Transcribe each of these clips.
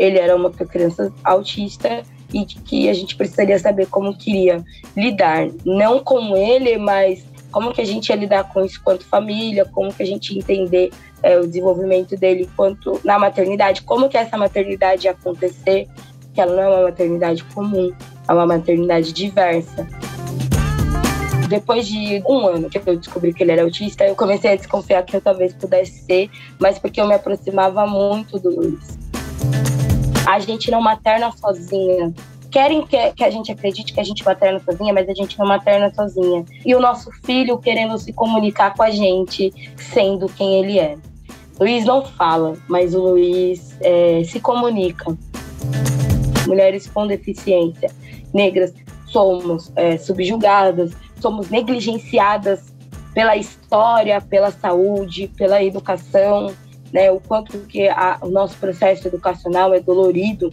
ele era uma criança autista e que a gente precisaria saber como queria lidar, não com ele, mas como que a gente ia lidar com isso quanto família, como que a gente ia entender é, o desenvolvimento dele quanto na maternidade, como que essa maternidade ia acontecer, que ela não é uma maternidade comum, é uma maternidade diversa. Depois de um ano que eu descobri que ele era autista, eu comecei a desconfiar que eu talvez pudesse ser, mas porque eu me aproximava muito do Luiz. A gente não materna sozinha. Querem que, que a gente acredite que a gente materna sozinha, mas a gente não materna sozinha. E o nosso filho querendo se comunicar com a gente, sendo quem ele é. Luiz não fala, mas o Luiz é, se comunica. Mulheres com deficiência, negras, somos é, subjugadas, somos negligenciadas pela história, pela saúde, pela educação, né? O quanto que a, o nosso processo educacional é dolorido.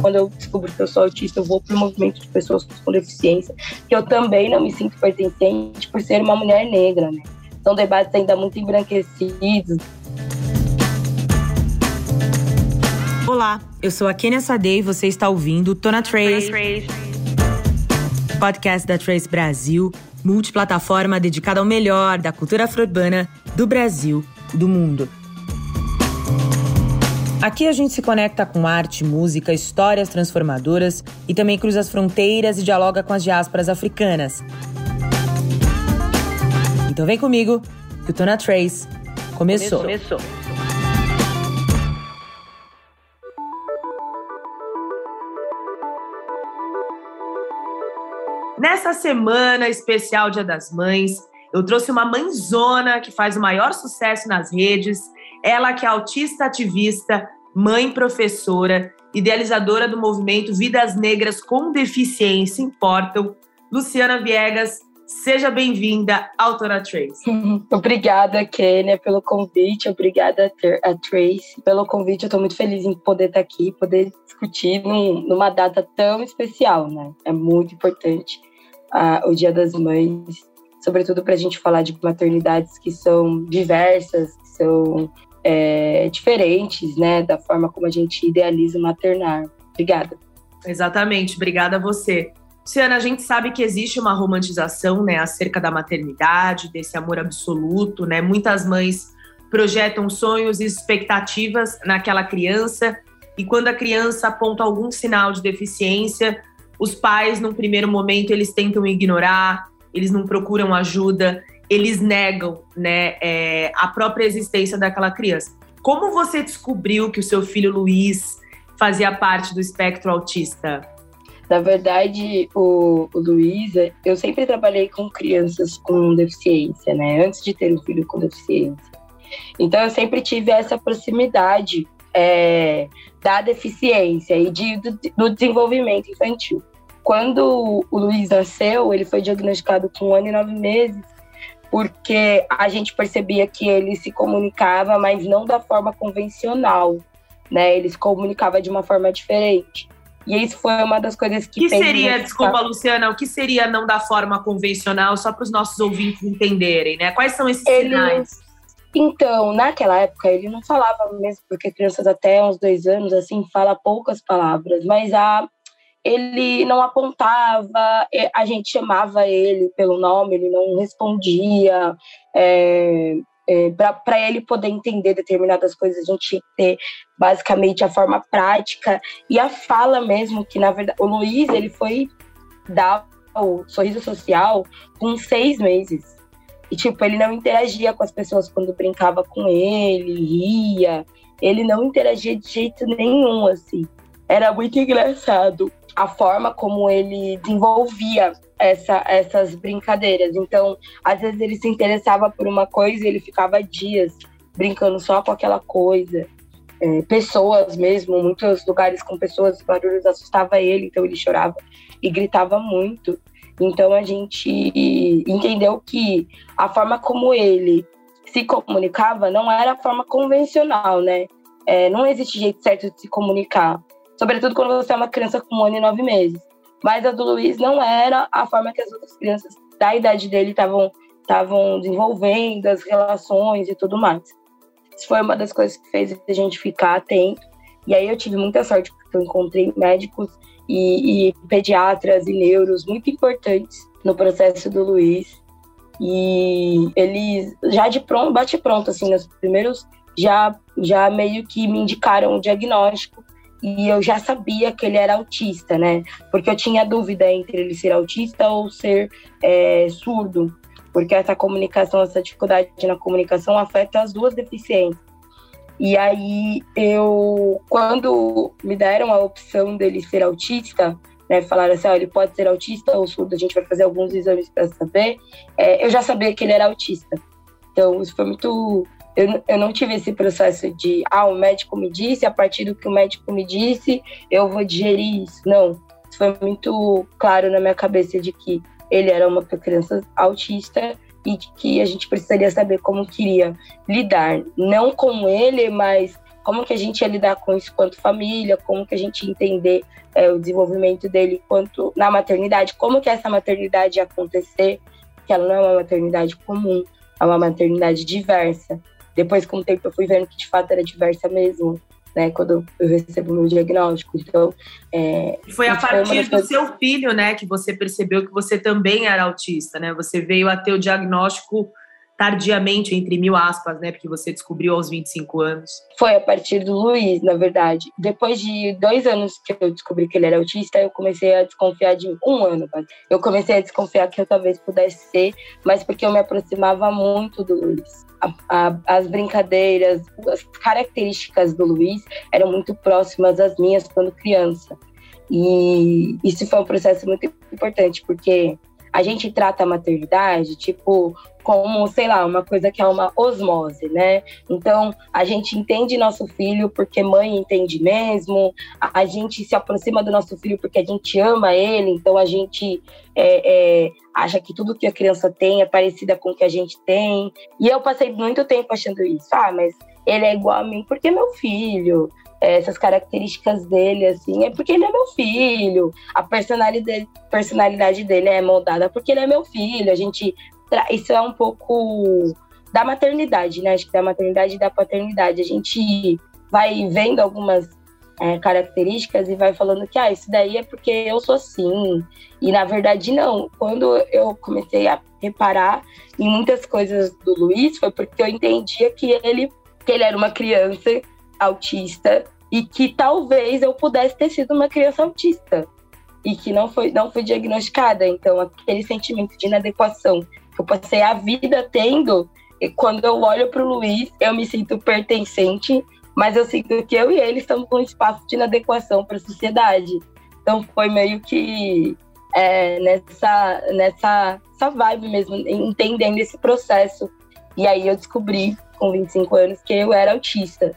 Quando eu descubro que eu sou autista, eu vou para o movimento de pessoas com deficiência, que eu também não me sinto pertencente por ser uma mulher negra, né? São debates ainda muito embranquecidos. Olá, eu sou a Kenia Sadei e você está ouvindo Tona Trace, podcast da Trace Brasil, multiplataforma dedicada ao melhor da cultura afro-urbana do Brasil do mundo. Aqui a gente se conecta com arte, música, histórias transformadoras e também cruza as fronteiras e dialoga com as diásporas africanas. Então vem comigo, que o Tona Trace começou. começou. Nessa semana especial Dia das Mães, eu trouxe uma mãezona que faz o maior sucesso nas redes. Ela que é autista ativista, mãe professora, idealizadora do movimento Vidas Negras com Deficiência Importam, Luciana Viegas. Seja bem-vinda, autora Trace. Obrigada, Kênia, pelo convite. Obrigada a Trace pelo convite. Eu estou muito feliz em poder estar aqui, poder discutir num, numa data tão especial, né? É muito importante uh, o Dia das Mães, sobretudo para a gente falar de maternidades que são diversas, que são é, diferentes, né? Da forma como a gente idealiza maternar. Obrigada. Exatamente, obrigada a você. Luciana, a gente sabe que existe uma romantização né, acerca da maternidade, desse amor absoluto, né? Muitas mães projetam sonhos e expectativas naquela criança, e quando a criança aponta algum sinal de deficiência, os pais, num primeiro momento, eles tentam ignorar, eles não procuram ajuda, eles negam né, é, a própria existência daquela criança. Como você descobriu que o seu filho Luiz fazia parte do espectro autista? Na verdade, o, o Luiz, eu sempre trabalhei com crianças com deficiência, né? Antes de ter um filho com deficiência. Então, eu sempre tive essa proximidade é, da deficiência e de, do, do, desenvolvimento infantil. Quando o Luiz nasceu, ele foi diagnosticado com um ano e nove meses, porque a gente percebia que ele se comunicava, mas não da forma convencional, né? Ele se comunicava de uma forma diferente. E isso foi uma das coisas que. O que seria, desculpa, Luciana, o que seria não da forma convencional, só para os nossos ouvintes entenderem, né? Quais são esses ele, sinais? Então, naquela época, ele não falava mesmo, porque crianças até uns dois anos, assim, fala poucas palavras, mas a, ele não apontava, a gente chamava ele pelo nome, ele não respondia. É, é, para ele poder entender determinadas coisas, a gente tinha que ter basicamente a forma prática e a fala mesmo, que na verdade o Luiz ele foi dar o sorriso social com seis meses. E tipo, ele não interagia com as pessoas quando brincava com ele, ria. Ele não interagia de jeito nenhum, assim. Era muito engraçado a forma como ele desenvolvia essa, essas brincadeiras. Então, às vezes ele se interessava por uma coisa e ele ficava dias brincando só com aquela coisa. É, pessoas mesmo, muitos lugares com pessoas, barulhos assustava ele, então ele chorava e gritava muito. Então a gente entendeu que a forma como ele se comunicava não era a forma convencional, né? É, não existe jeito certo de se comunicar. Sobretudo quando você é uma criança com um ano e nove meses. Mas a do Luiz não era a forma que as outras crianças da idade dele estavam estavam desenvolvendo, as relações e tudo mais. Isso foi uma das coisas que fez a gente ficar atento E aí eu tive muita sorte porque eu encontrei médicos e, e pediatras e neuros muito importantes no processo do Luiz. E eles já de pronto, bate pronto, assim, nos primeiros já, já meio que me indicaram o diagnóstico e eu já sabia que ele era autista, né? Porque eu tinha dúvida entre ele ser autista ou ser é, surdo, porque essa comunicação, essa dificuldade na comunicação afeta as duas deficiências. E aí eu, quando me deram a opção dele ser autista, né, falaram assim, oh, ele pode ser autista ou surdo, a gente vai fazer alguns exames para saber. É, eu já sabia que ele era autista. Então isso foi muito eu, eu não tive esse processo de, ah, o médico me disse, a partir do que o médico me disse, eu vou digerir isso. Não, foi muito claro na minha cabeça de que ele era uma criança autista e de que a gente precisaria saber como queria lidar, não com ele, mas como que a gente ia lidar com isso quanto família, como que a gente entender é, o desenvolvimento dele quanto na maternidade, como que essa maternidade ia acontecer, que ela não é uma maternidade comum, é uma maternidade diversa. Depois, com o tempo, eu fui vendo que de fato era diversa mesmo, né? Quando eu recebo o meu diagnóstico. Então, é, foi a partir do coisas... seu filho, né, que você percebeu que você também era autista, né? Você veio a ter o diagnóstico tardiamente, entre mil aspas, né? Porque você descobriu aos 25 anos. Foi a partir do Luiz, na verdade. Depois de dois anos que eu descobri que ele era autista, eu comecei a desconfiar de um ano. Eu comecei a desconfiar que eu talvez pudesse ser, mas porque eu me aproximava muito do Luiz. A, as brincadeiras, as características do Luiz eram muito próximas às minhas quando criança. E isso foi um processo muito importante, porque a gente trata a maternidade, tipo, como, sei lá, uma coisa que é uma osmose, né? Então, a gente entende nosso filho porque mãe entende mesmo, a gente se aproxima do nosso filho porque a gente ama ele, então a gente é, é, acha que tudo que a criança tem é parecida com o que a gente tem. E eu passei muito tempo achando isso. Ah, mas ele é igual a mim porque é meu filho. Essas características dele, assim, é porque ele é meu filho. A personalidade, personalidade dele é moldada porque ele é meu filho. A gente isso é um pouco da maternidade, né? Acho que da maternidade e da paternidade. A gente vai vendo algumas é, características e vai falando que ah, isso daí é porque eu sou assim. E na verdade, não. Quando eu comecei a reparar em muitas coisas do Luiz, foi porque eu entendia que ele, que ele era uma criança autista e que talvez eu pudesse ter sido uma criança autista e que não foi, não foi diagnosticada. Então, aquele sentimento de inadequação eu passei a vida tendo, e quando eu olho para o Luiz, eu me sinto pertencente, mas eu sinto que eu e ele estamos num espaço de inadequação para a sociedade. Então foi meio que é, nessa, nessa essa vibe mesmo, entendendo esse processo. E aí eu descobri, com 25 anos, que eu era autista,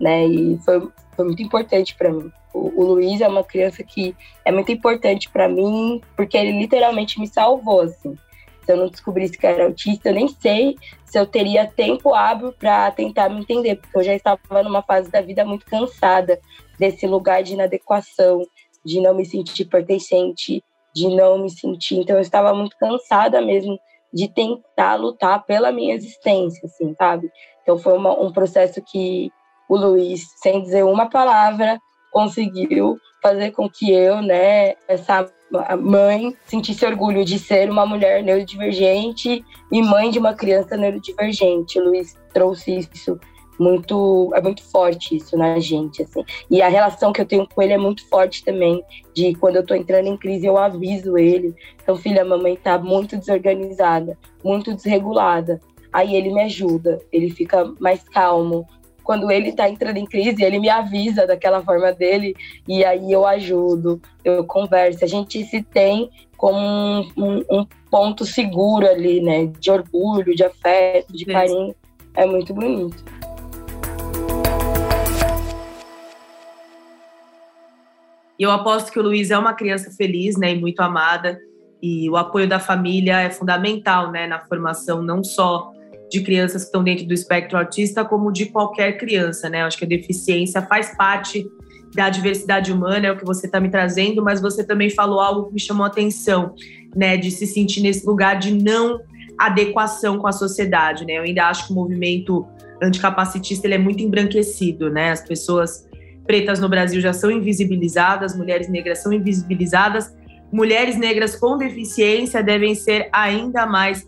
né? E foi, foi muito importante para mim. O, o Luiz é uma criança que é muito importante para mim, porque ele literalmente me salvou, assim se eu não descobrisse que era autista, eu nem sei se eu teria tempo hábil para tentar me entender, porque eu já estava numa fase da vida muito cansada desse lugar de inadequação, de não me sentir pertencente, de não me sentir. Então, eu estava muito cansada mesmo de tentar lutar pela minha existência, assim, sabe? Então, foi uma, um processo que o Luiz, sem dizer uma palavra, conseguiu fazer com que eu, né, essa mãe sentisse orgulho de ser uma mulher neurodivergente e mãe de uma criança neurodivergente. O Luiz trouxe isso muito é muito forte isso na gente assim. E a relação que eu tenho com ele é muito forte também de quando eu tô entrando em crise eu aviso ele. Então filha a mamãe tá muito desorganizada muito desregulada. Aí ele me ajuda ele fica mais calmo quando ele está entrando em crise, ele me avisa daquela forma dele e aí eu ajudo, eu converso. A gente se tem como um, um, um ponto seguro ali, né? De orgulho, de afeto, de carinho. É muito bonito. Eu aposto que o Luiz é uma criança feliz, né, e muito amada, e o apoio da família é fundamental, né, na formação não só de crianças que estão dentro do espectro autista, como de qualquer criança, né? Acho que a deficiência faz parte da diversidade humana, é o que você está me trazendo, mas você também falou algo que me chamou a atenção, né? De se sentir nesse lugar de não adequação com a sociedade, né? Eu ainda acho que o movimento anticapacitista ele é muito embranquecido, né? As pessoas pretas no Brasil já são invisibilizadas, mulheres negras são invisibilizadas, mulheres negras com deficiência devem ser ainda mais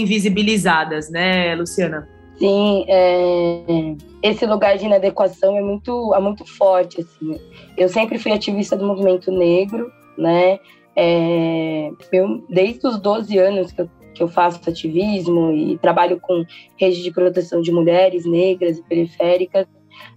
invisibilizadas, né, Luciana? Sim, é, esse lugar de inadequação é muito, é muito forte. Assim. Eu sempre fui ativista do movimento negro, né? É, eu, desde os 12 anos que eu, que eu faço ativismo e trabalho com rede de proteção de mulheres negras e periféricas,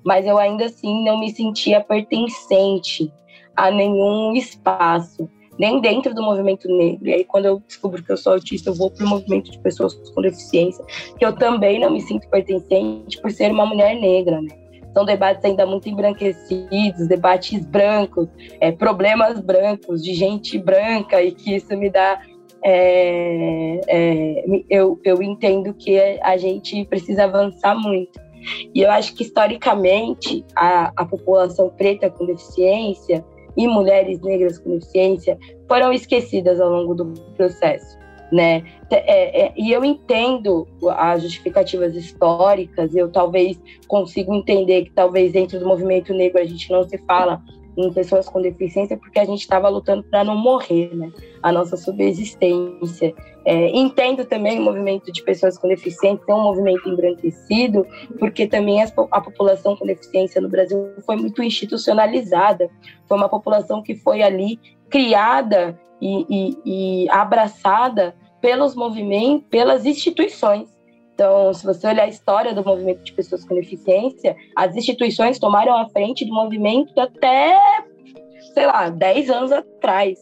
mas eu ainda assim não me sentia pertencente a nenhum espaço nem dentro do movimento negro. E aí, quando eu descubro que eu sou autista, eu vou para o movimento de pessoas com deficiência, que eu também não me sinto pertencente por ser uma mulher negra, né? São debates ainda muito embranquecidos, debates brancos, é, problemas brancos, de gente branca, e que isso me dá. É, é, eu, eu entendo que a gente precisa avançar muito. E eu acho que, historicamente, a, a população preta com deficiência e mulheres negras com deficiência foram esquecidas ao longo do processo. Né? É, é, e eu entendo as justificativas históricas, eu talvez consigo entender que talvez dentro do movimento negro a gente não se fala em pessoas com deficiência porque a gente estava lutando para não morrer, né? A nossa subsistência. É, entendo também o movimento de pessoas com deficiência é um movimento embranquecido, porque também a, população com deficiência no Brasil foi muito institucionalizada. Foi uma população que foi ali criada e, e, e abraçada pelos movimentos, pelas instituições. Então, se você olhar a história do movimento de pessoas com deficiência, as instituições tomaram a frente do movimento até, sei lá, 10 anos atrás.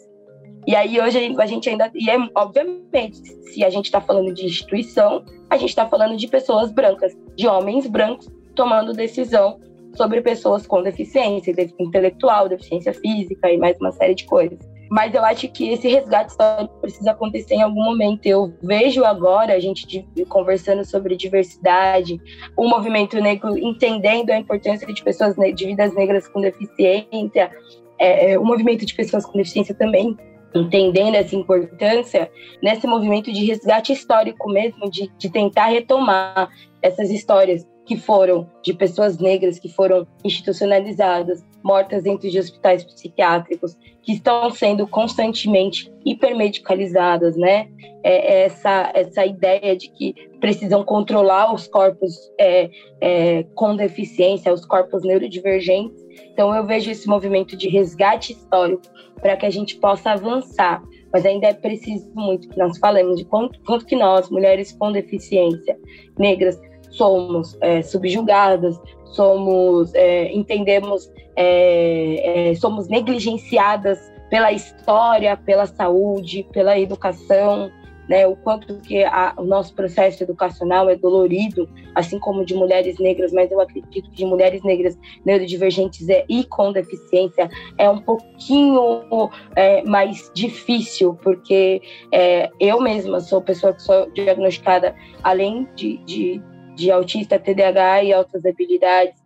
E aí hoje a gente ainda. E é, obviamente, se a gente está falando de instituição, a gente está falando de pessoas brancas, de homens brancos tomando decisão sobre pessoas com deficiência intelectual, deficiência física e mais uma série de coisas. Mas eu acho que esse resgate histórico precisa acontecer em algum momento. Eu vejo agora a gente conversando sobre diversidade, o movimento negro entendendo a importância de pessoas de vidas negras com deficiência, é, é, o movimento de pessoas com deficiência também entendendo essa importância nesse movimento de resgate histórico mesmo, de, de tentar retomar essas histórias que foram de pessoas negras que foram institucionalizadas, mortas dentro de hospitais psiquiátricos, que estão sendo constantemente hipermedicalizadas, né? É, é essa, essa ideia de que precisam controlar os corpos é, é, com deficiência, os corpos neurodivergentes. Então, eu vejo esse movimento de resgate histórico para que a gente possa avançar. Mas ainda é preciso muito que nós falemos de quanto, quanto que nós, mulheres com deficiência, negras, somos é, subjugadas, somos, é, entendemos, é, é, somos negligenciadas pela história, pela saúde, pela educação, né, o quanto que a, o nosso processo educacional é dolorido, assim como de mulheres negras, mas eu acredito que de mulheres negras neurodivergentes é, e com deficiência é um pouquinho é, mais difícil, porque é, eu mesma sou pessoa que sou diagnosticada, além de, de de autista, TDAH e altas habilidades.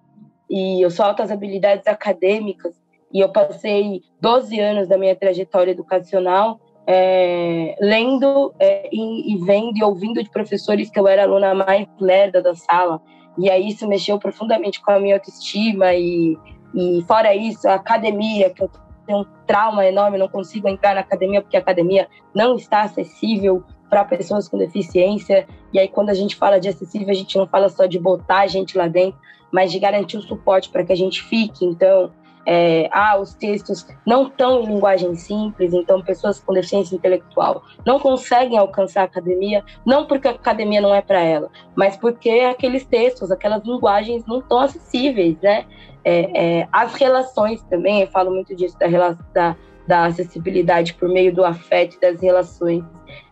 E eu sou altas habilidades acadêmicas. E eu passei 12 anos da minha trajetória educacional é, lendo é, e, e, vendo e ouvindo de professores que eu era aluna mais lerda da sala. E aí isso mexeu profundamente com a minha autoestima. E, e fora isso, a academia, que eu tenho um trauma enorme, não consigo entrar na academia porque a academia não está acessível para pessoas com deficiência. E aí, quando a gente fala de acessível, a gente não fala só de botar a gente lá dentro, mas de garantir o suporte para que a gente fique. Então, é, ah, os textos não estão em linguagem simples, então pessoas com deficiência intelectual não conseguem alcançar a academia, não porque a academia não é para ela, mas porque aqueles textos, aquelas linguagens não estão acessíveis, né? É, é, as relações também, eu falo muito disso da, da, da acessibilidade por meio do afeto e das relações.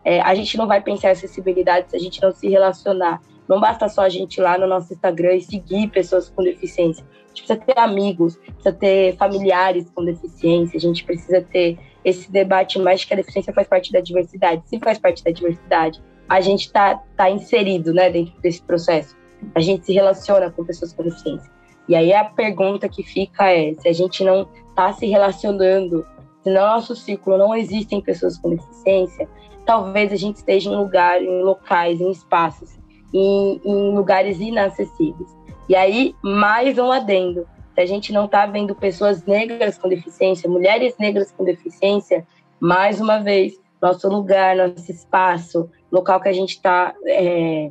É, a gente não vai pensar em acessibilidade se a gente não se relacionar. Não basta só a gente ir lá no nosso Instagram e seguir pessoas com deficiência. A gente precisa ter amigos, precisa ter familiares com deficiência, a gente precisa ter esse debate mais que a deficiência faz parte da diversidade. Se faz parte da diversidade, a gente está tá inserido né, dentro desse processo. A gente se relaciona com pessoas com deficiência. E aí a pergunta que fica é: se a gente não está se relacionando no nosso ciclo não existem pessoas com deficiência, talvez a gente esteja em lugares, em locais, em espaços, em, em lugares inacessíveis. E aí, mais um adendo. se a gente não está vendo pessoas negras com deficiência, mulheres negras com deficiência, mais uma vez, nosso lugar, nosso espaço, local que a gente está é,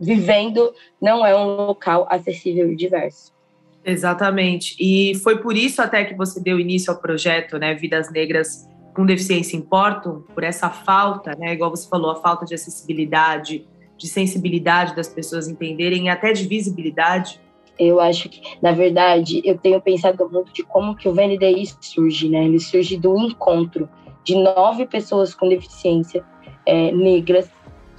vivendo, não é um local acessível e diverso. Exatamente. E foi por isso até que você deu início ao projeto, né, Vidas Negras com Deficiência Importam, por essa falta, né, igual você falou, a falta de acessibilidade, de sensibilidade das pessoas entenderem e até de visibilidade eu acho que, na verdade, eu tenho pensado muito de como que o VNDI surge, né? Ele surge do encontro de nove pessoas com deficiência é, negras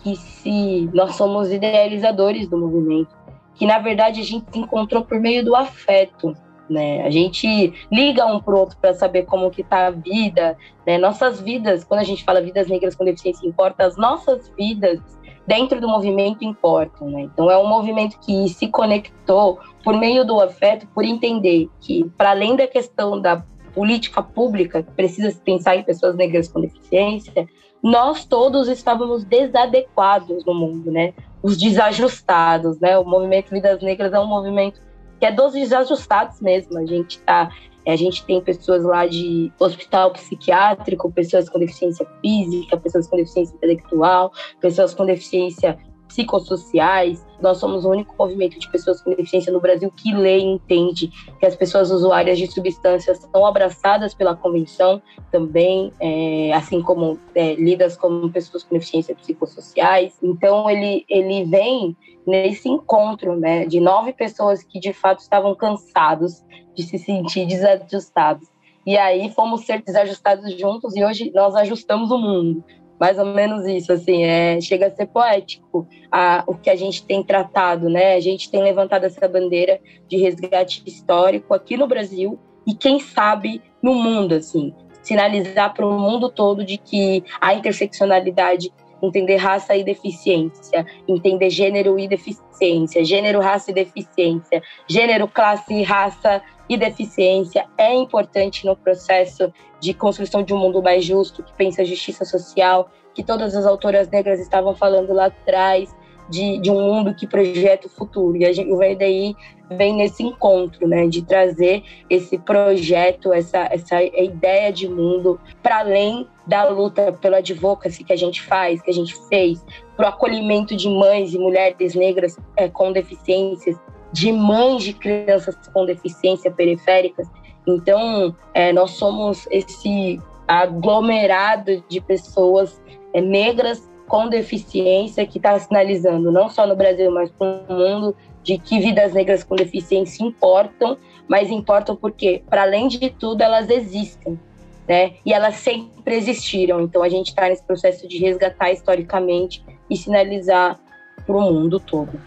que se nós somos idealizadores do movimento, que na verdade a gente se encontrou por meio do afeto, né? A gente liga um pro outro para saber como que tá a vida, né? Nossas vidas, quando a gente fala vidas negras com deficiência importa, as nossas vidas dentro do movimento importam, né? Então é um movimento que se conectou por meio do afeto, por entender que para além da questão da política pública, que precisa se pensar em pessoas negras com deficiência, nós todos estávamos desadequados no mundo, né? Os desajustados, né? O movimento Vidas Negras é um movimento que é dos desajustados mesmo. A gente tá a gente tem pessoas lá de hospital psiquiátrico, pessoas com deficiência física, pessoas com deficiência intelectual, pessoas com deficiência psicossociais. Nós somos o único movimento de pessoas com deficiência no Brasil que lê e entende que as pessoas usuárias de substâncias são abraçadas pela convenção também, é, assim como é, lidas como pessoas com deficiência psicossociais. Então, ele, ele vem nesse encontro né, de nove pessoas que de fato estavam cansados de se sentir desajustados. E aí fomos ser desajustados juntos e hoje nós ajustamos o mundo mais ou menos isso, assim, é, chega a ser poético a, o que a gente tem tratado, né? A gente tem levantado essa bandeira de resgate histórico aqui no Brasil e quem sabe no mundo, assim, sinalizar para o mundo todo de que a interseccionalidade entender raça e deficiência, entender gênero e deficiência, gênero, raça e deficiência, gênero, classe e raça e deficiência é importante no processo de construção de um mundo mais justo, que pensa justiça social, que todas as autoras negras estavam falando lá atrás, de, de um mundo que projeta o futuro. E gente, o VDI vem nesse encontro, né, de trazer esse projeto, essa, essa ideia de mundo para além da luta pela advocacy que a gente faz, que a gente fez, para o acolhimento de mães e mulheres negras é, com deficiências, de mães de crianças com deficiência periféricas. Então, é, nós somos esse aglomerado de pessoas é, negras com deficiência que está sinalizando, não só no Brasil, mas para o mundo, de que vidas negras com deficiência importam, mas importam porque, para além de tudo, elas existem. Né? E elas sempre existiram. Então a gente está nesse processo de resgatar historicamente e sinalizar para o mundo todo.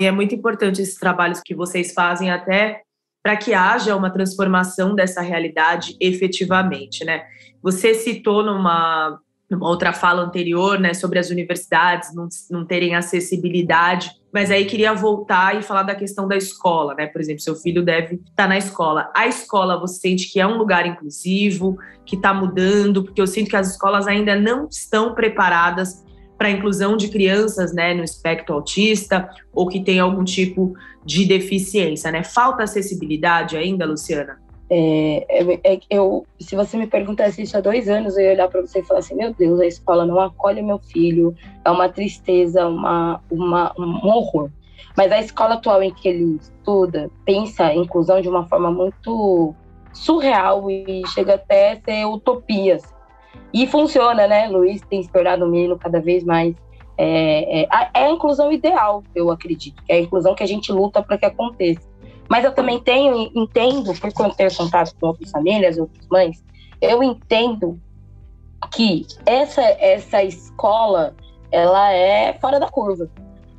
E é muito importante esses trabalhos que vocês fazem até para que haja uma transformação dessa realidade efetivamente, né? Você citou numa, numa outra fala anterior, né, sobre as universidades não, não terem acessibilidade, mas aí queria voltar e falar da questão da escola, né? Por exemplo, seu filho deve estar tá na escola. A escola, você sente que é um lugar inclusivo, que está mudando, porque eu sinto que as escolas ainda não estão preparadas para a inclusão de crianças né, no espectro autista ou que tem algum tipo de deficiência, né? Falta acessibilidade ainda, Luciana? É, é, é, eu, se você me perguntasse isso há dois anos, eu ia olhar para você e falar assim: meu Deus, a escola não acolhe meu filho, é uma tristeza, uma, uma, um horror. Mas a escola atual em que ele estuda pensa a inclusão de uma forma muito surreal e chega até a ser utopias. E funciona, né? Luiz tem se tornado um menino cada vez mais. É, é, é a inclusão ideal, eu acredito. É a inclusão que a gente luta para que aconteça. Mas eu também tenho, entendo, por ter contato com outras famílias, outras mães, eu entendo que essa, essa escola, ela é fora da curva.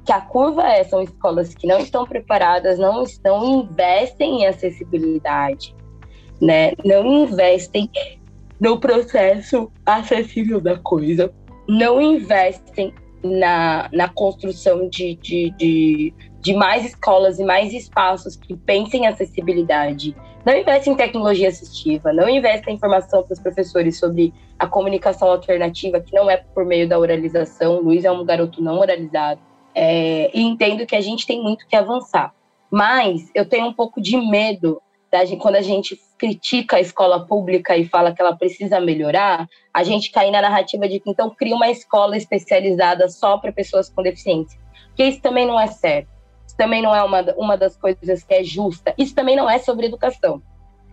Que a curva é, são escolas que não estão preparadas, não estão, investem em acessibilidade, né? Não investem no processo acessível da coisa, não investem na, na construção de, de, de, de mais escolas e mais espaços que pensem acessibilidade. Não investe em tecnologia assistiva, não investe em informação para os professores sobre a comunicação alternativa, que não é por meio da oralização. O Luiz é um garoto não oralizado. É, e entendo que a gente tem muito que avançar. Mas eu tenho um pouco de medo da quando a gente critica a escola pública e fala que ela precisa melhorar, a gente cair na narrativa de que então cria uma escola especializada só para pessoas com deficiência. Porque isso também não é certo. Também não é uma, uma das coisas que é justa. Isso também não é sobre educação.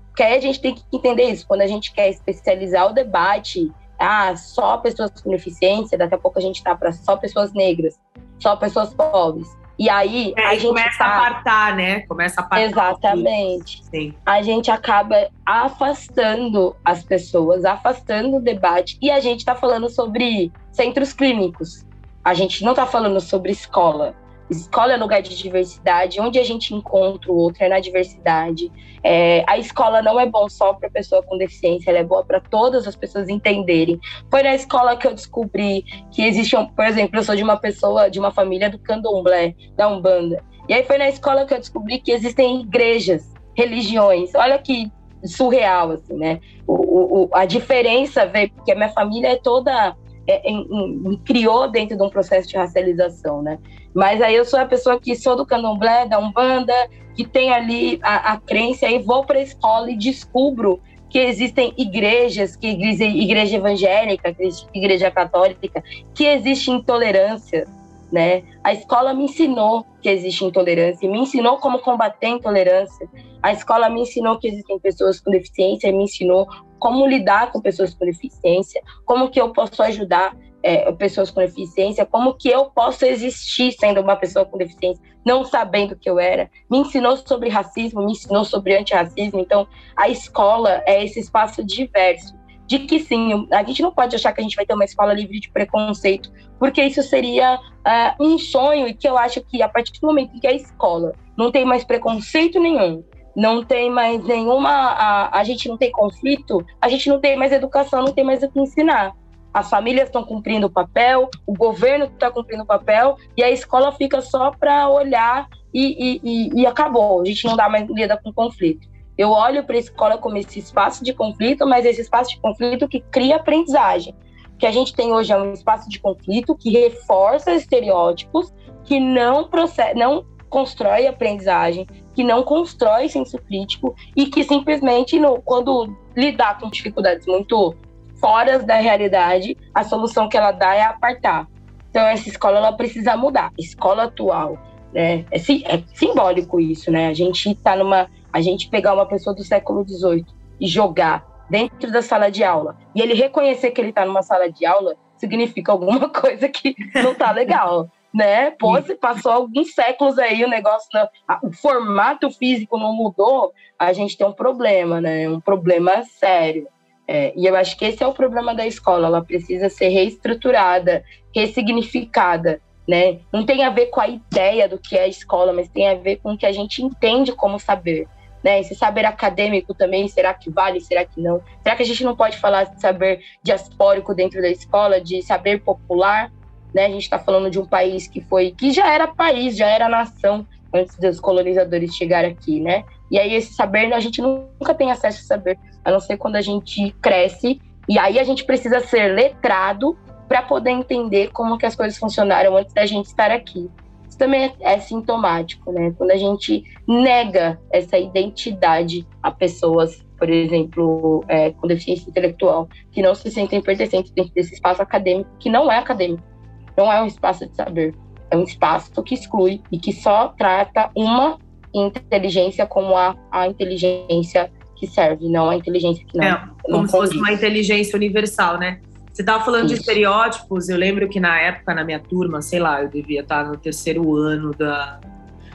Porque aí a gente tem que entender isso. Quando a gente quer especializar o debate, ah, só pessoas com deficiência, daqui a pouco a gente está para só pessoas negras, só pessoas pobres. E aí é, a gente começa tá... a apartar, né? Começa a apartar. Exatamente. Sim. A gente acaba afastando as pessoas, afastando o debate. E a gente está falando sobre centros clínicos. A gente não está falando sobre escola. Escola é lugar de diversidade, onde a gente encontra o outro é na diversidade. É, a escola não é bom só para pessoa com deficiência, ela é boa para todas as pessoas entenderem. Foi na escola que eu descobri que existe, um, por exemplo, eu sou de uma pessoa, de uma família do candomblé, da Umbanda. E aí foi na escola que eu descobri que existem igrejas, religiões. Olha que surreal, assim, né? O, o, a diferença veio, porque a minha família é toda é, me criou dentro de um processo de racialização, né? Mas aí eu sou a pessoa que sou do candomblé, da Umbanda, que tem ali a, a crença, e vou para a escola e descubro que existem igrejas, que igreja, igreja evangélica, igreja católica, que existe intolerância, né? A escola me ensinou que existe intolerância, me ensinou como combater a intolerância. A escola me ensinou que existem pessoas com deficiência, me ensinou como lidar com pessoas com deficiência, como que eu posso ajudar é, pessoas com deficiência, como que eu posso existir sendo uma pessoa com deficiência, não sabendo que eu era. Me ensinou sobre racismo, me ensinou sobre antirracismo. Então, a escola é esse espaço diverso. De que sim, a gente não pode achar que a gente vai ter uma escola livre de preconceito, porque isso seria uh, um sonho e que eu acho que a partir do momento que a escola não tem mais preconceito nenhum, não tem mais nenhuma. A, a gente não tem conflito, a gente não tem mais educação, não tem mais o que ensinar. As famílias estão cumprindo o papel, o governo está cumprindo o papel, e a escola fica só para olhar e, e, e, acabou. A gente não dá mais lida com conflito. Eu olho para a escola como esse espaço de conflito, mas esse espaço de conflito que cria aprendizagem. O que a gente tem hoje é um espaço de conflito que reforça estereótipos, que não, processa, não constrói aprendizagem, que não constrói senso crítico e que simplesmente, no, quando lidar com dificuldades muito fora da realidade, a solução que ela dá é apartar. Então, essa escola ela precisa mudar. Escola atual, né? É, é simbólico isso, né? A gente está numa. A gente pegar uma pessoa do século XVIII e jogar dentro da sala de aula e ele reconhecer que ele está numa sala de aula significa alguma coisa que não está legal né? Pô, se passou alguns séculos aí, o negócio, não, o formato físico não mudou, a gente tem um problema, né? Um problema sério. É, e eu acho que esse é o problema da escola, ela precisa ser reestruturada, ressignificada, né? Não tem a ver com a ideia do que é a escola, mas tem a ver com o que a gente entende como saber. Né? Esse saber acadêmico também, será que vale, será que não? Será que a gente não pode falar de saber diaspórico dentro da escola, de saber popular? Né? A gente está falando de um país que foi, que já era país, já era nação antes dos colonizadores chegarem aqui, né? E aí esse saber a gente nunca tem acesso a saber, a não ser quando a gente cresce. E aí a gente precisa ser letrado para poder entender como que as coisas funcionaram antes da gente estar aqui. Isso também é, é sintomático, né? Quando a gente nega essa identidade a pessoas, por exemplo, é, com deficiência intelectual, que não se sentem pertencentes dentro desse espaço acadêmico, que não é acadêmico não é um espaço de saber, é um espaço que exclui e que só trata uma inteligência como a, a inteligência que serve, não a inteligência que não. É, como não se fosse uma inteligência universal, né? Você estava falando Isso. de estereótipos, eu lembro que na época, na minha turma, sei lá, eu devia estar no terceiro ano da,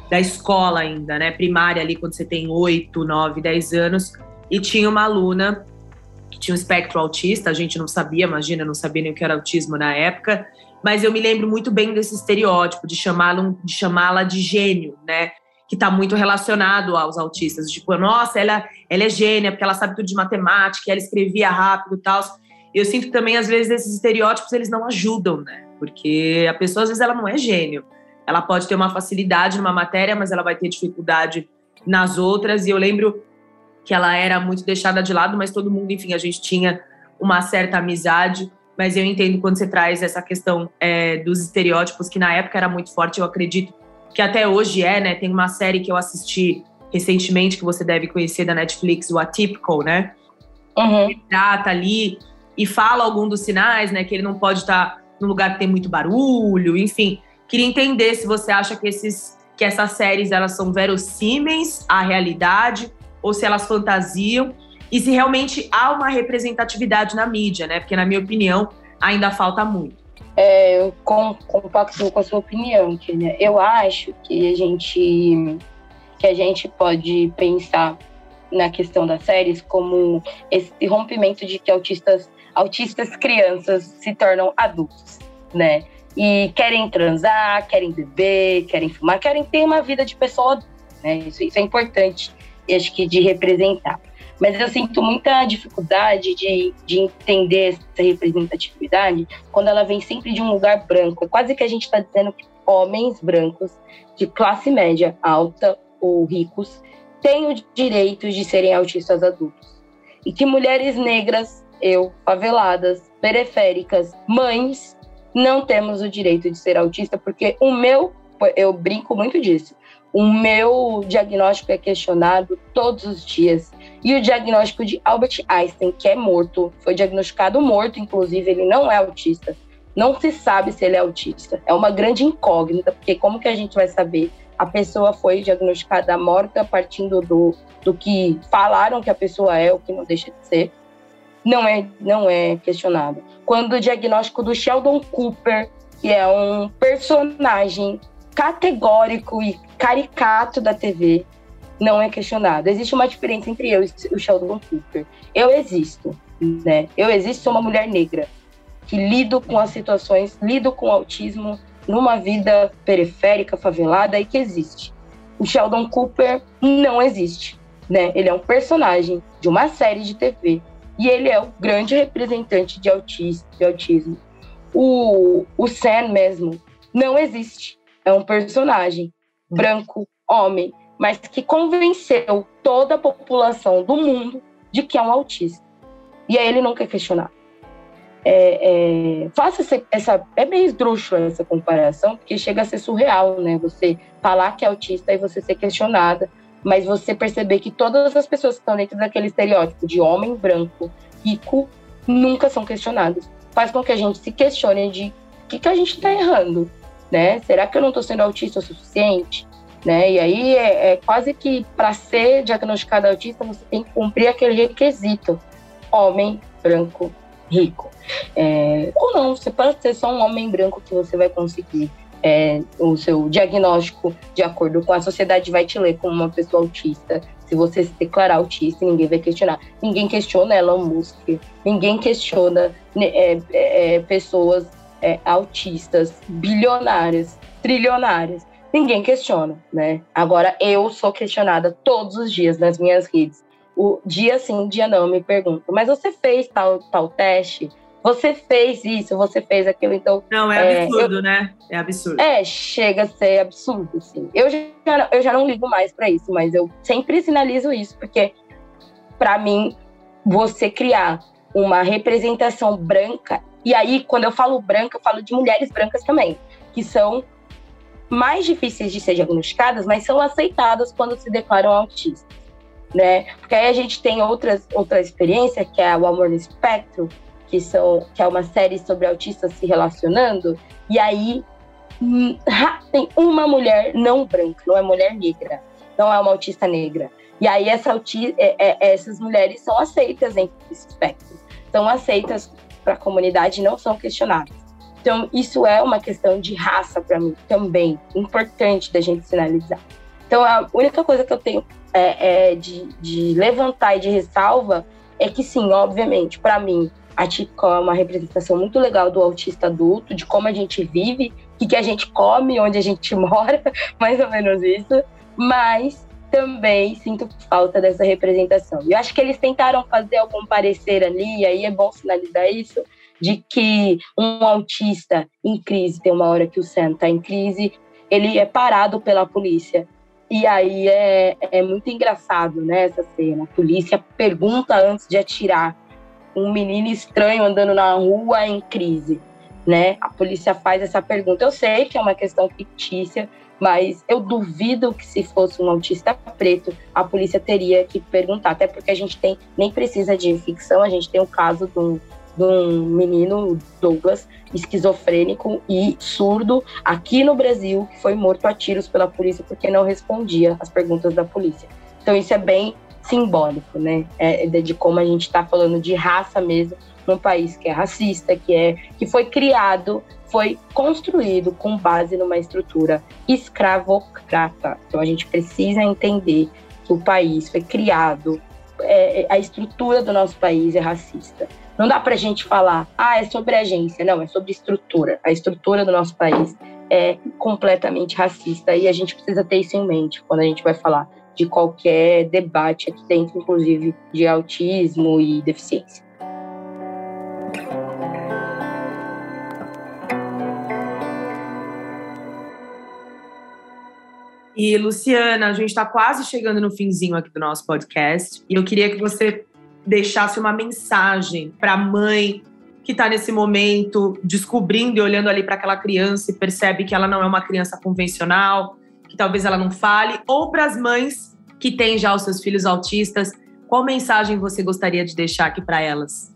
da escola ainda, né? Primária ali, quando você tem oito, nove, dez anos, e tinha uma aluna que tinha um espectro autista, a gente não sabia, imagina, não sabia nem o que era autismo na época, mas eu me lembro muito bem desse estereótipo de chamá-la de, chamá de gênio, né? Que está muito relacionado aos autistas. Tipo, nossa, ela, ela é gênia porque ela sabe tudo de matemática, ela escrevia rápido e tal. Eu sinto que também, às vezes, esses estereótipos eles não ajudam, né? porque a pessoa às vezes ela não é gênio. Ela pode ter uma facilidade numa matéria, mas ela vai ter dificuldade nas outras. E eu lembro que ela era muito deixada de lado, mas todo mundo, enfim, a gente tinha uma certa amizade. Mas eu entendo quando você traz essa questão é, dos estereótipos, que na época era muito forte, eu acredito que até hoje é, né? Tem uma série que eu assisti recentemente, que você deve conhecer da Netflix, o Atypical, né? Uhum. Ele trata ali e fala algum dos sinais, né? Que ele não pode estar num lugar que tem muito barulho, enfim. Queria entender se você acha que, esses, que essas séries elas são verossímeis à realidade ou se elas fantasiam e se realmente há uma representatividade na mídia, né? Porque, na minha opinião, ainda falta muito. É, eu compacto com a sua opinião, Tina. Eu acho que a gente que a gente pode pensar na questão das séries como esse rompimento de que autistas autistas crianças se tornam adultos, né? E querem transar, querem beber, querem fumar, querem ter uma vida de pessoa adulta, né? Isso, isso é importante, acho que, de representar. Mas eu sinto muita dificuldade de, de entender essa representatividade quando ela vem sempre de um lugar branco. Quase que a gente está dizendo que homens brancos de classe média alta ou ricos têm o direito de serem autistas adultos. E que mulheres negras, eu, faveladas, periféricas, mães, não temos o direito de ser autista, porque o meu, eu brinco muito disso, o meu diagnóstico é questionado todos os dias. E o diagnóstico de Albert Einstein, que é morto, foi diagnosticado morto, inclusive, ele não é autista. Não se sabe se ele é autista. É uma grande incógnita, porque como que a gente vai saber? A pessoa foi diagnosticada morta partindo do, do que falaram que a pessoa é, o que não deixa de ser. Não é, não é questionado. Quando o diagnóstico do Sheldon Cooper, que é um personagem categórico e caricato da TV, não é questionado. Existe uma diferença entre eu e o Sheldon Cooper. Eu existo, né? Eu existo, sou uma mulher negra que lido com as situações, lido com o autismo numa vida periférica, favelada e que existe. O Sheldon Cooper não existe, né? Ele é um personagem de uma série de TV e ele é o grande representante de. De autismo. O, o Sam mesmo não existe. É um personagem branco, homem, mas que convenceu toda a população do mundo de que é um autista. E aí ele nunca é. É, faça essa, essa, É bem esdrúxula essa comparação, porque chega a ser surreal, né? Você falar que é autista e você ser questionada, mas você perceber que todas as pessoas que estão dentro daquele estereótipo de homem branco, rico, nunca são questionadas. Faz com que a gente se questione de o que, que a gente está errando, né? Será que eu não estou sendo autista o suficiente? Né? E aí é, é quase que para ser diagnosticado autista você tem que cumprir aquele requisito: homem branco rico. É, ou não, você pode ser só um homem branco que você vai conseguir é, o seu diagnóstico de acordo com a sociedade vai te ler como uma pessoa autista. Se você se declarar autista, ninguém vai questionar. Ninguém questiona Elon Musk, ninguém questiona né, é, é, pessoas é, autistas, bilionárias, trilionárias ninguém questiona, né? Agora eu sou questionada todos os dias nas minhas redes. O dia sim, dia não, me pergunto, mas você fez tal, tal teste? Você fez isso, você fez aquilo, então. Não, é, é absurdo, eu, né? É absurdo. É, chega a ser absurdo, assim. Eu já, eu já não ligo mais para isso, mas eu sempre sinalizo isso, porque, para mim, você criar uma representação branca, e aí, quando eu falo branca, eu falo de mulheres brancas também, que são mais difíceis de ser diagnosticadas, mas são aceitadas quando se declaram autistas, né? Porque aí a gente tem outras, outra experiência, que é o Amor no Espectro, que, são, que é uma série sobre autistas se relacionando, e aí hum, tem uma mulher não branca, não é mulher negra, não é uma autista negra. E aí essa auti é, é, essas mulheres são aceitas desse espectro, são aceitas para a comunidade, não são questionadas. Então, isso é uma questão de raça para mim também, importante da gente sinalizar. Então, a única coisa que eu tenho é, é de, de, levantar e de ressalva é que, sim, obviamente, para mim, a Típica é uma representação muito legal do autista adulto, de como a gente vive, o que, a gente come, onde a gente mora, mais ou menos isso. Mas também sinto falta dessa representação. Eu acho que eles tentaram fazer algum parecer ali, e aí é bom sinalizar isso, de que um autista em crise, tem uma hora que o Sam está em crise, ele é parado pela polícia. E aí é, é muito engraçado, né, essa cena. A polícia pergunta antes de atirar um menino estranho andando na rua em crise, né? A polícia faz essa pergunta. Eu sei que é uma questão fictícia, mas eu duvido que se fosse um autista preto, a polícia teria que perguntar, até porque a gente tem, nem precisa de ficção, a gente tem o caso de um, de um menino, Douglas, esquizofrênico e surdo aqui no Brasil, que foi morto a tiros pela polícia porque não respondia às perguntas da polícia. Então isso é bem simbólico, né? É, de como a gente está falando de raça mesmo num país que é racista, que é que foi criado, foi construído com base numa estrutura escravocrata. Então a gente precisa entender que o país foi criado, é, a estrutura do nosso país é racista. Não dá para a gente falar, ah, é sobre agência. Não, é sobre estrutura. A estrutura do nosso país é completamente racista e a gente precisa ter isso em mente quando a gente vai falar de qualquer debate aqui dentro, inclusive de autismo e deficiência. E, Luciana, a gente está quase chegando no finzinho aqui do nosso podcast. E eu queria que você deixasse uma mensagem para a mãe que está nesse momento descobrindo e olhando ali para aquela criança e percebe que ela não é uma criança convencional, que talvez ela não fale, ou para as mães que têm já os seus filhos autistas, qual mensagem você gostaria de deixar aqui para elas?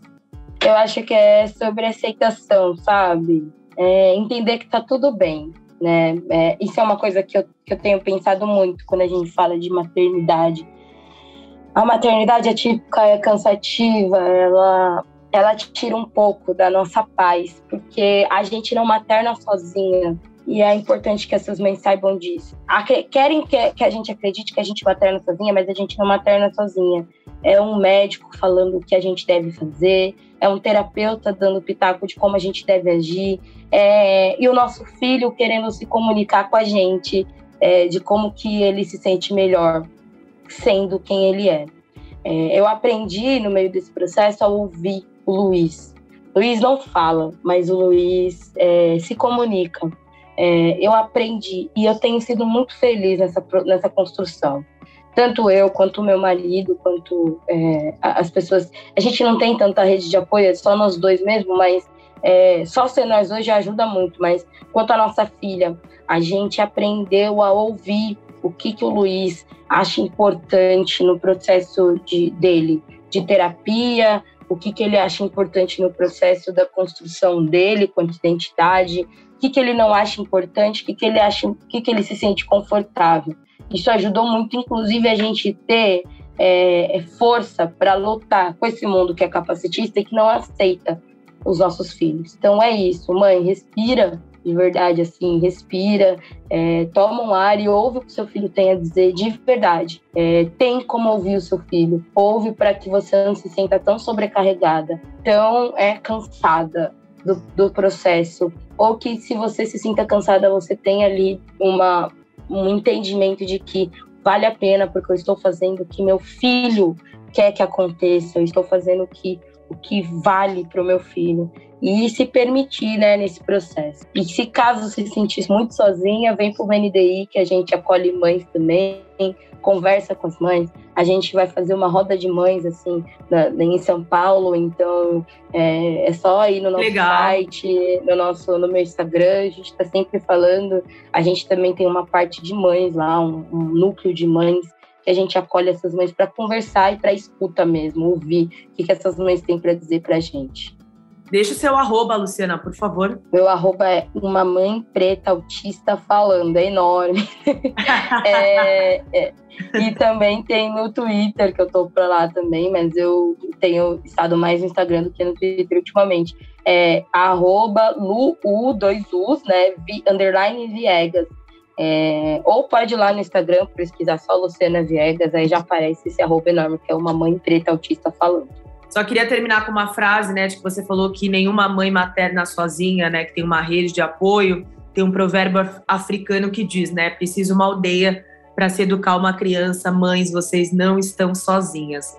Eu acho que é sobre aceitação, sabe? É entender que tá tudo bem, né? É, isso é uma coisa que eu, que eu tenho pensado muito quando a gente fala de maternidade. A maternidade atípica é cansativa, ela ela tira um pouco da nossa paz, porque a gente não materna sozinha, e é importante que essas mães saibam disso. Querem que a gente acredite que a gente materna sozinha, mas a gente não materna sozinha. É um médico falando o que a gente deve fazer, é um terapeuta dando pitaco de como a gente deve agir, é, e o nosso filho querendo se comunicar com a gente é, de como que ele se sente melhor sendo quem ele é. é. Eu aprendi no meio desse processo a ouvir o Luiz. Luiz não fala, mas o Luiz é, se comunica é, eu aprendi e eu tenho sido muito feliz nessa, nessa construção. Tanto eu, quanto o meu marido, quanto é, as pessoas. A gente não tem tanta rede de apoio, é só nós dois mesmo, mas é, só ser nós dois já ajuda muito. Mas quanto a nossa filha, a gente aprendeu a ouvir o que, que o Luiz acha importante no processo de, dele de terapia, o que, que ele acha importante no processo da construção dele quanto identidade, o que, que ele não acha importante, o que, que ele acha, o que, que ele se sente confortável. Isso ajudou muito, inclusive, a gente ter é, é força para lutar com esse mundo que é capacitista e que não aceita os nossos filhos. Então é isso, mãe, respira de verdade, assim, respira, é, toma um ar e ouve o que seu filho tem a dizer de verdade. É, tem como ouvir o seu filho, ouve para que você não se sinta tão sobrecarregada, tão é, cansada do, do processo ou que se você se sinta cansada, você tem ali uma, um entendimento de que vale a pena porque eu estou fazendo o que meu filho quer que aconteça, eu estou fazendo o que, o que vale para o meu filho. E se permitir né, nesse processo. E se caso se sentir muito sozinha, vem para o NDI, que a gente acolhe mães também, conversa com as mães. A gente vai fazer uma roda de mães, assim, na, em São Paulo. Então, é, é só ir no nosso Legal. site, no, nosso, no meu Instagram. A gente está sempre falando. A gente também tem uma parte de mães lá, um, um núcleo de mães que a gente acolhe essas mães para conversar e para escuta mesmo, ouvir o que, que essas mães têm para dizer para a gente. Deixa o seu arroba, Luciana, por favor. Meu arroba é uma mãe preta autista falando, é enorme. é, é, e também tem no Twitter, que eu tô pra lá também, mas eu tenho estado mais no Instagram do que no Twitter ultimamente. É arroba Lu, U, dois U's, né? V, underline Viegas. É, ou pode ir lá no Instagram pesquisar só Luciana Viegas, aí já aparece esse arroba enorme, que é uma mãe preta autista falando. Só queria terminar com uma frase, né, de que você falou que nenhuma mãe materna sozinha, né, que tem uma rede de apoio, tem um provérbio africano que diz, né, precisa uma aldeia para se educar uma criança, mães, vocês não estão sozinhas.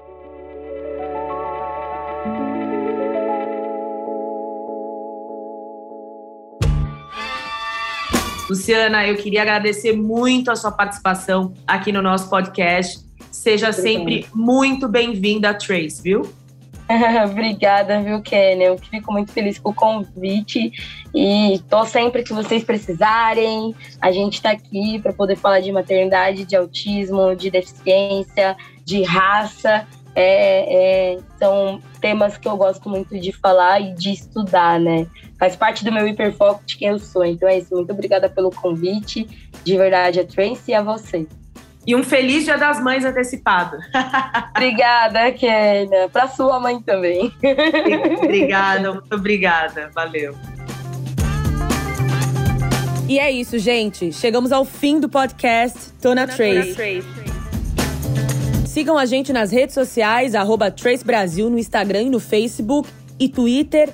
Luciana, eu queria agradecer muito a sua participação aqui no nosso podcast. Seja sempre muito bem-vinda, Trace, viu? Obrigada, viu, Kenny? Eu fico muito feliz com o convite e tô sempre que vocês precisarem. A gente está aqui para poder falar de maternidade, de autismo, de deficiência, de raça. É, é, são temas que eu gosto muito de falar e de estudar, né? Faz parte do meu hiperfoco de quem eu sou. Então é isso. Muito obrigada pelo convite. De verdade, a Tracy e a você. E um feliz Dia das Mães antecipado. obrigada, Kênia. Para sua mãe também. obrigada, muito obrigada. Valeu. E é isso, gente. Chegamos ao fim do podcast Tona Trace. Sigam a gente nas redes sociais, arroba Trace Brasil no Instagram e no Facebook e Twitter,